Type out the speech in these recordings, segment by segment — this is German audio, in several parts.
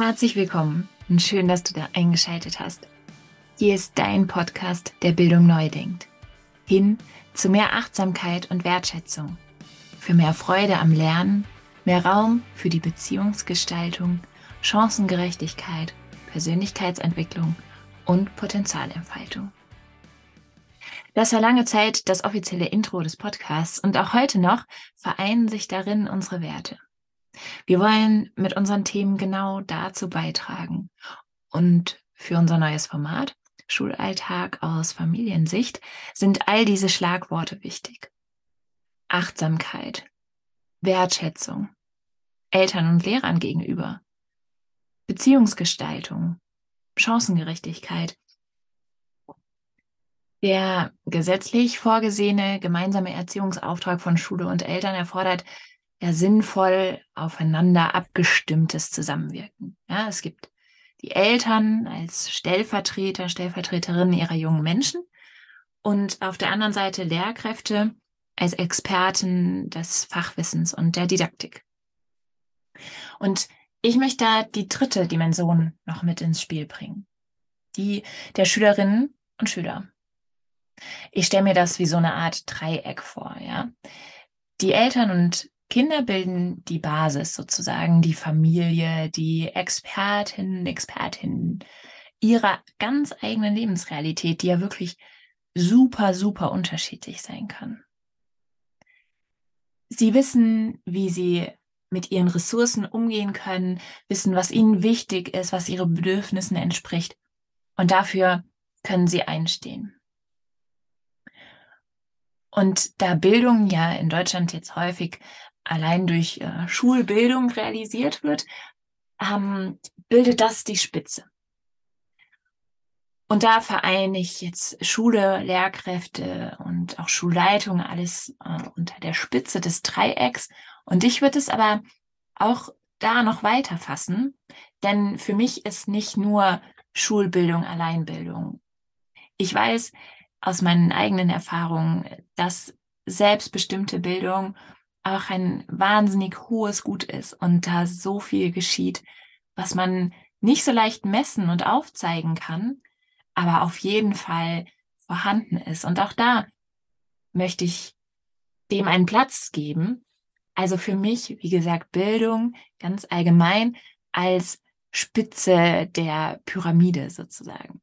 Herzlich willkommen und schön, dass du da eingeschaltet hast. Hier ist dein Podcast, der Bildung neu denkt. Hin zu mehr Achtsamkeit und Wertschätzung, für mehr Freude am Lernen, mehr Raum für die Beziehungsgestaltung, Chancengerechtigkeit, Persönlichkeitsentwicklung und Potenzialentfaltung. Das war lange Zeit das offizielle Intro des Podcasts und auch heute noch vereinen sich darin unsere Werte. Wir wollen mit unseren Themen genau dazu beitragen. Und für unser neues Format, Schulalltag aus Familiensicht, sind all diese Schlagworte wichtig. Achtsamkeit, Wertschätzung, Eltern und Lehrern gegenüber, Beziehungsgestaltung, Chancengerechtigkeit. Der gesetzlich vorgesehene gemeinsame Erziehungsauftrag von Schule und Eltern erfordert ja sinnvoll aufeinander abgestimmtes Zusammenwirken. Ja, es gibt die Eltern als Stellvertreter, Stellvertreterinnen ihrer jungen Menschen und auf der anderen Seite Lehrkräfte als Experten des Fachwissens und der Didaktik. Und ich möchte da die dritte Dimension noch mit ins Spiel bringen. Die der Schülerinnen und Schüler. Ich stelle mir das wie so eine Art Dreieck vor, ja. Die Eltern und Kinder bilden die Basis sozusagen, die Familie, die Expertinnen, Expertinnen ihrer ganz eigenen Lebensrealität, die ja wirklich super, super unterschiedlich sein kann. Sie wissen, wie sie mit ihren Ressourcen umgehen können, wissen, was ihnen wichtig ist, was ihren Bedürfnissen entspricht. Und dafür können sie einstehen. Und da Bildung ja in Deutschland jetzt häufig allein durch äh, Schulbildung realisiert wird, ähm, bildet das die Spitze. Und da vereine ich jetzt Schule, Lehrkräfte und auch Schulleitung alles äh, unter der Spitze des Dreiecks. Und ich würde es aber auch da noch weiter fassen, denn für mich ist nicht nur Schulbildung Alleinbildung. Ich weiß aus meinen eigenen Erfahrungen, dass selbstbestimmte Bildung auch ein wahnsinnig hohes Gut ist und da so viel geschieht, was man nicht so leicht messen und aufzeigen kann, aber auf jeden Fall vorhanden ist. Und auch da möchte ich dem einen Platz geben. Also für mich, wie gesagt, Bildung ganz allgemein als Spitze der Pyramide sozusagen.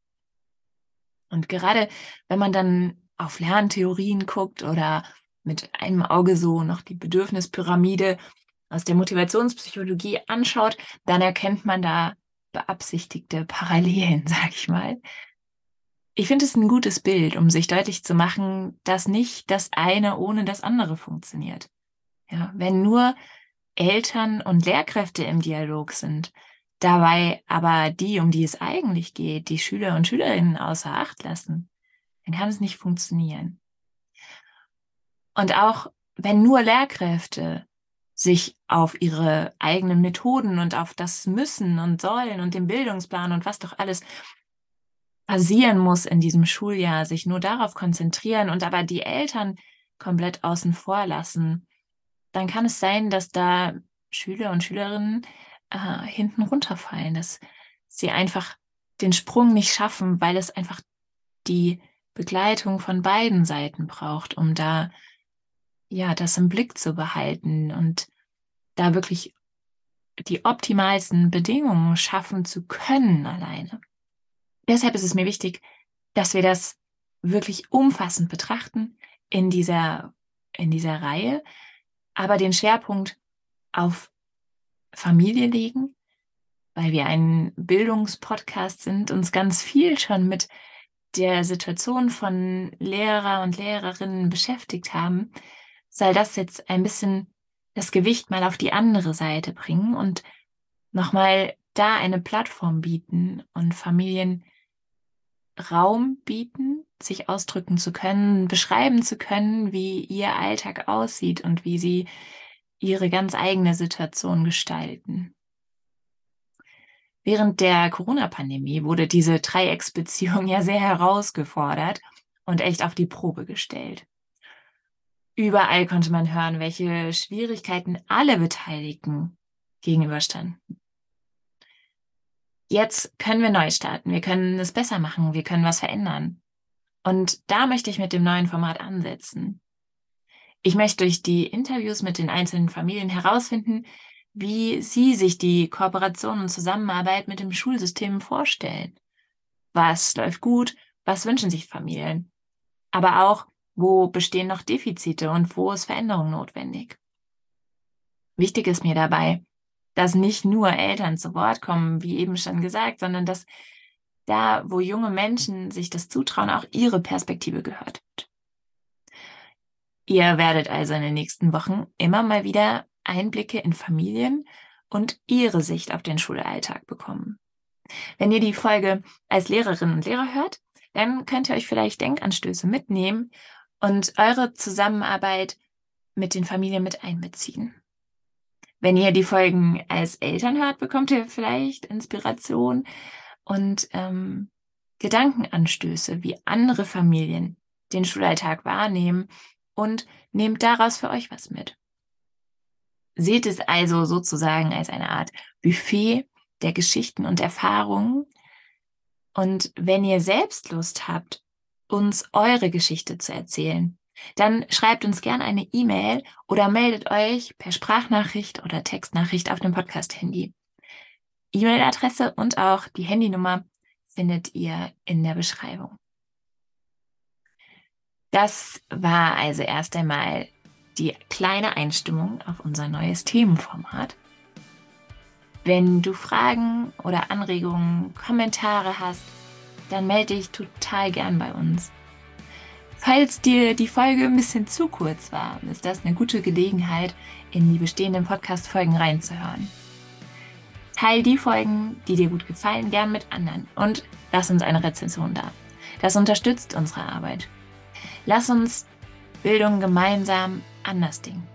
Und gerade wenn man dann auf Lerntheorien guckt oder mit einem Auge so noch die Bedürfnispyramide aus der Motivationspsychologie anschaut, dann erkennt man da beabsichtigte Parallelen, sag ich mal. Ich finde es ein gutes Bild, um sich deutlich zu machen, dass nicht das eine ohne das andere funktioniert. Ja, wenn nur Eltern und Lehrkräfte im Dialog sind, dabei aber die, um die es eigentlich geht, die Schüler und Schülerinnen außer Acht lassen, dann kann es nicht funktionieren. Und auch wenn nur Lehrkräfte sich auf ihre eigenen Methoden und auf das Müssen und Sollen und den Bildungsplan und was doch alles passieren muss in diesem Schuljahr, sich nur darauf konzentrieren und aber die Eltern komplett außen vor lassen, dann kann es sein, dass da Schüler und Schülerinnen äh, hinten runterfallen, dass sie einfach den Sprung nicht schaffen, weil es einfach die Begleitung von beiden Seiten braucht, um da ja, das im Blick zu behalten und da wirklich die optimalsten Bedingungen schaffen zu können alleine. Deshalb ist es mir wichtig, dass wir das wirklich umfassend betrachten in dieser, in dieser Reihe, aber den Schwerpunkt auf Familie legen, weil wir ein Bildungspodcast sind, uns ganz viel schon mit der Situation von Lehrer und Lehrerinnen beschäftigt haben, soll das jetzt ein bisschen das Gewicht mal auf die andere Seite bringen und nochmal da eine Plattform bieten und Familien Raum bieten, sich ausdrücken zu können, beschreiben zu können, wie ihr Alltag aussieht und wie sie ihre ganz eigene Situation gestalten. Während der Corona-Pandemie wurde diese Dreiecksbeziehung ja sehr herausgefordert und echt auf die Probe gestellt. Überall konnte man hören, welche Schwierigkeiten alle Beteiligten gegenüberstanden. jetzt können wir neu starten, wir können es besser machen, wir können was verändern. Und da möchte ich mit dem neuen Format ansetzen. Ich möchte durch die Interviews mit den einzelnen Familien herausfinden, wie sie sich die Kooperation und Zusammenarbeit mit dem Schulsystem vorstellen. Was läuft gut, was wünschen sich Familien? Aber auch, wo bestehen noch Defizite und wo ist Veränderung notwendig? Wichtig ist mir dabei, dass nicht nur Eltern zu Wort kommen, wie eben schon gesagt, sondern dass da, wo junge Menschen sich das zutrauen, auch ihre Perspektive gehört wird. Ihr werdet also in den nächsten Wochen immer mal wieder Einblicke in Familien und ihre Sicht auf den Schulalltag bekommen. Wenn ihr die Folge als Lehrerinnen und Lehrer hört, dann könnt ihr euch vielleicht Denkanstöße mitnehmen und eure Zusammenarbeit mit den Familien mit einbeziehen. Wenn ihr die Folgen als Eltern hört, bekommt ihr vielleicht Inspiration und ähm, Gedankenanstöße, wie andere Familien den Schulalltag wahrnehmen und nehmt daraus für euch was mit. Seht es also sozusagen als eine Art Buffet der Geschichten und Erfahrungen. Und wenn ihr selbst Lust habt, uns eure Geschichte zu erzählen, dann schreibt uns gerne eine E-Mail oder meldet euch per Sprachnachricht oder Textnachricht auf dem Podcast-Handy. E-Mail-Adresse und auch die Handynummer findet ihr in der Beschreibung. Das war also erst einmal die kleine Einstimmung auf unser neues Themenformat. Wenn du Fragen oder Anregungen, Kommentare hast, dann melde dich total gern bei uns. Falls dir die Folge ein bisschen zu kurz war, ist das eine gute Gelegenheit, in die bestehenden Podcast-Folgen reinzuhören. Teil die Folgen, die dir gut gefallen, gern mit anderen und lass uns eine Rezension da. Das unterstützt unsere Arbeit. Lass uns Bildung gemeinsam anders dingen.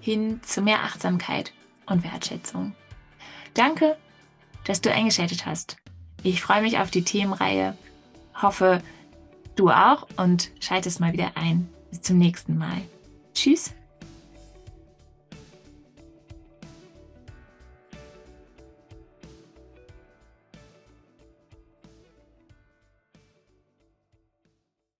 Hin zu mehr Achtsamkeit und Wertschätzung. Danke, dass du eingeschaltet hast. Ich freue mich auf die Themenreihe, hoffe, du auch und schaltest mal wieder ein. Bis zum nächsten Mal. Tschüss.